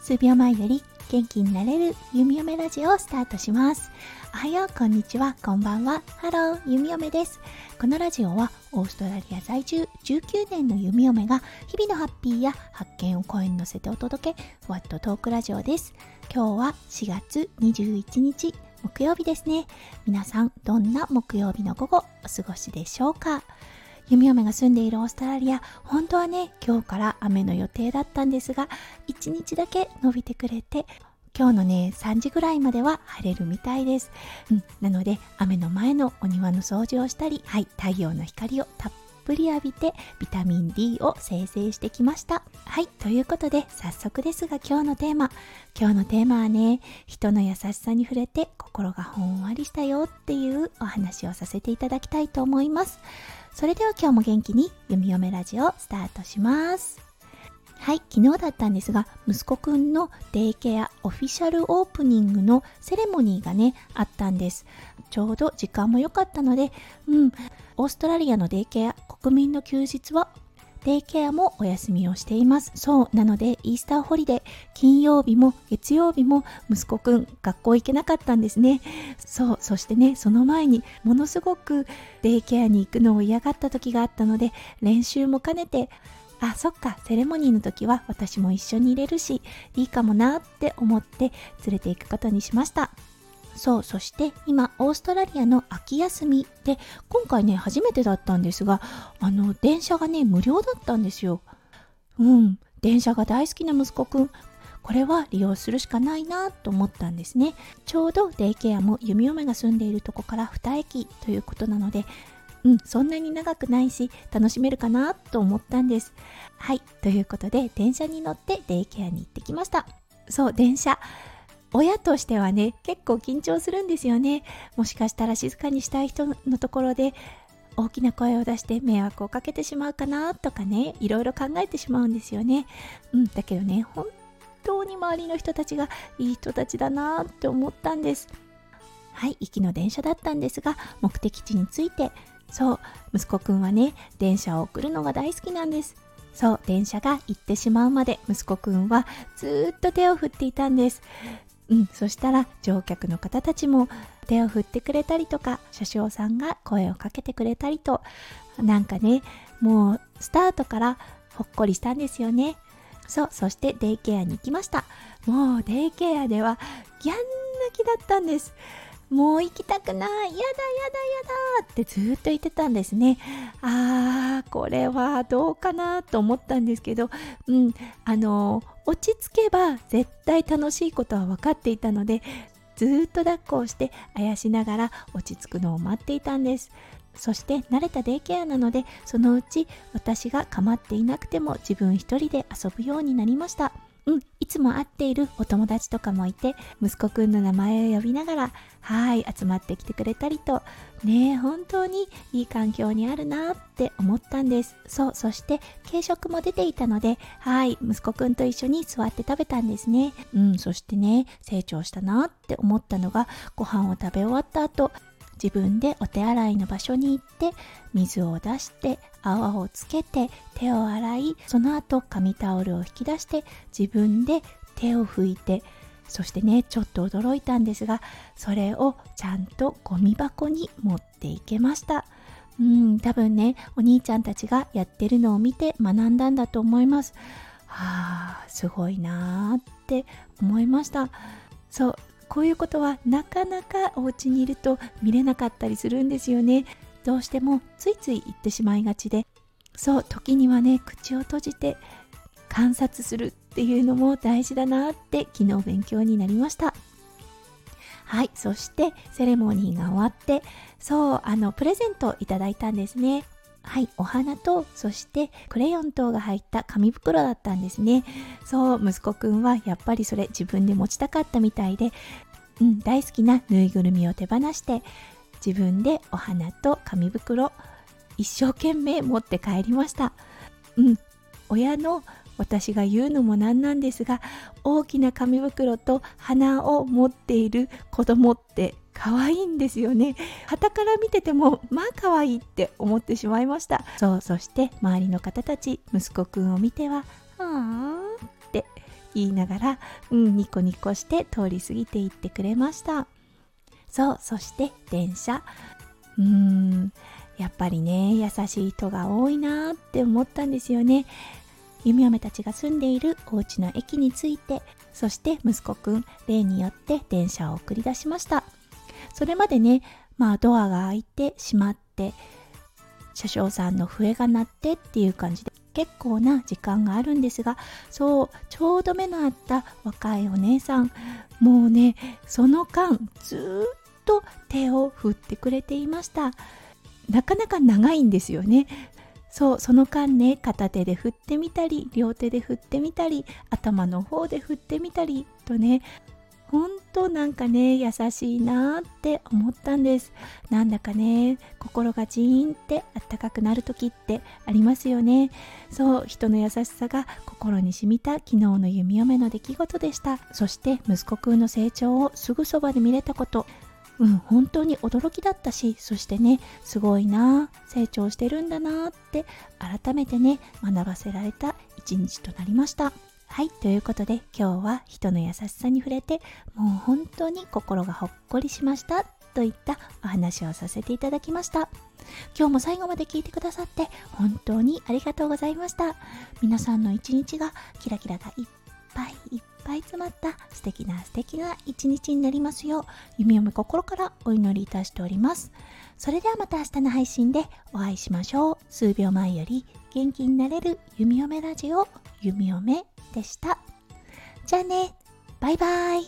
数秒前より元気になれる弓嫁ラジオをスタートします。おはよう、こんにちは、こんばんは。ハロー、弓嫁です。このラジオはオーストラリア在住19年の弓嫁が日々のハッピーや発見を声に乗せてお届け、ワットトークラジオです。今日は4月21日木曜日ですね。皆さん、どんな木曜日の午後お過ごしでしょうか？弓嫁が住んでいるオーストラリア、本当はね、今日から雨の予定だったんですが、1日だけ伸びてくれて、今日のね、3時ぐらいまでは晴れるみたいです。うん、なので、雨の前のお庭の掃除をしたり、はい、太陽の光をたっぷり浴びてビタミン D を生成してきました。はい、ということで早速ですが今日のテーマ。今日のテーマはね、人の優しさに触れて心がほんわりしたよっていうお話をさせていただきたいと思います。それでは今日も元気に弓嫁ラジオスタートします。はい、昨日だったんですが、息子くんのデイケアオフィシャルオープニングのセレモニーがね、あったんです。ちょうど時間も良かったので、うん、オーストラリアのデイケア国民の休日はデイケアもお休みをしています。そう。なので、イースターホリデー、金曜日も月曜日も息子くん学校行けなかったんですね。そう。そしてね、その前にものすごくデイケアに行くのを嫌がった時があったので、練習も兼ねてあそっかセレモニーの時は私も一緒に入れるしいいかもなって思って連れて行くことにしましたそうそして今オーストラリアの秋休みで今回ね初めてだったんですがあの電車がね無料だったんですようん電車が大好きな息子くんこれは利用するしかないなと思ったんですねちょうどデイケアも弓嫁が住んでいるとこから2駅ということなのでうん、そんなに長くないし楽しめるかなと思ったんです。はい、ということで電車に乗ってデイケアに行ってきました。そう、電車。親としてはね、結構緊張するんですよね。もしかしたら静かにしたい人のところで大きな声を出して迷惑をかけてしまうかなとかね、いろいろ考えてしまうんですよね。うん、だけどね、本当に周りの人たちがいい人たちだなって思ったんです。はい、行きの電車だったんですが、目的地に着いてそう息子くんはね電車を送るのが大好きなんですそう電車が行ってしまうまで息子くんはずっと手を振っていたんですうん、そしたら乗客の方たちも手を振ってくれたりとか車掌さんが声をかけてくれたりとなんかねもうスタートからほっこりしたんですよね。そうそしてデイケアに行きました。もうデイケアではギャン泣きだったんです。もう行きたくないやだやだやだってずっと言ってたんですね。あーこれはどうかなと思ったんですけどうんあの落ち着けば絶対楽しいことは分かっていたのでずっと抱っこをしてあやしながら落ち着くのを待っていたんです。そして慣れたデイケアなのでそのうち私が構っていなくても自分一人で遊ぶようになりました。うん、いつも会っているお友達とかもいて、息子くんの名前を呼びながら、はい、集まってきてくれたりと、ね本当にいい環境にあるなって思ったんです。そう、そして軽食も出ていたので、はい、息子くんと一緒に座って食べたんですね。うん、そしてね、成長したなって思ったのが、ご飯を食べ終わった後、自分でお手洗いの場所に行って水を出して泡をつけて手を洗いその後紙タオルを引き出して自分で手を拭いてそしてねちょっと驚いたんですがそれをちゃんとゴミ箱に持っていけました。うん多分ねお兄ちゃんたちがやってるのを見て学んだんだと思います。はあすごいなーって思いました。そうこういうことはなかなかお家にいると見れなかったりするんですよね。どうしてもついつい言ってしまいがちで。そう時にはね口を閉じて観察するっていうのも大事だなって昨日勉強になりました。はいそしてセレモニーが終わってそうあのプレゼントいただいたんですね。はい、お花と、そしてクレヨン等が入った紙袋だったんですね。そう、息子くんはやっぱりそれ自分で持ちたかったみたいで、うん、大好きなぬいぐるみを手放して自分でお花と紙袋一生懸命持って帰りましたうん親の私が言うのもなんなんですが大きな紙袋と花を持っている子供って可愛いんですよね。旗から見ててもまあ可愛いって思ってしまいました。そうそして周りの方たち息子くんを見ては「ああ」って言いながら、うん、ニコニコして通り過ぎていってくれました。そうそして電車。うーんやっぱりね優しい人が多いなって思ったんですよね。弓嫁たちが住んでいるお家の駅に着いてそして息子くん例によって電車を送り出しました。それまでねまあドアが開いて閉まって車掌さんの笛が鳴ってっていう感じで結構な時間があるんですがそうちょうど目の合った若いお姉さんもうねその間ずっと手を振ってくれていました。なかなか長いんですよね。そうその間ね片手で振ってみたり両手で振ってみたり頭の方で振ってみたりとねほんとなんかね優しいなって思ったんです。なんだかね心がジーンってあったかくなる時ってありますよね。そう人の優しさが心に染みた昨日の弓嫁の出来事でした。そして息子くんの成長をすぐそばで見れたこと。うん、本当に驚きだったし、そしてね、すごいな、成長してるんだなって改めてね、学ばせられた一日となりました。はい、ということで今日は人の優しさに触れて、もう本当に心がほっこりしましたといったお話をさせていただきました。今日も最後まで聞いてくださって本当にありがとうございました。皆さんの一日がキラキラがいっぱいいっぱい詰まった素敵な素敵な一日になりますよう弓嫁心からお祈りいたしておりますそれではまた明日の配信でお会いしましょう。数秒前より元気になれる弓嫁ラジオ、弓嫁でした。じゃあね、バイバイ。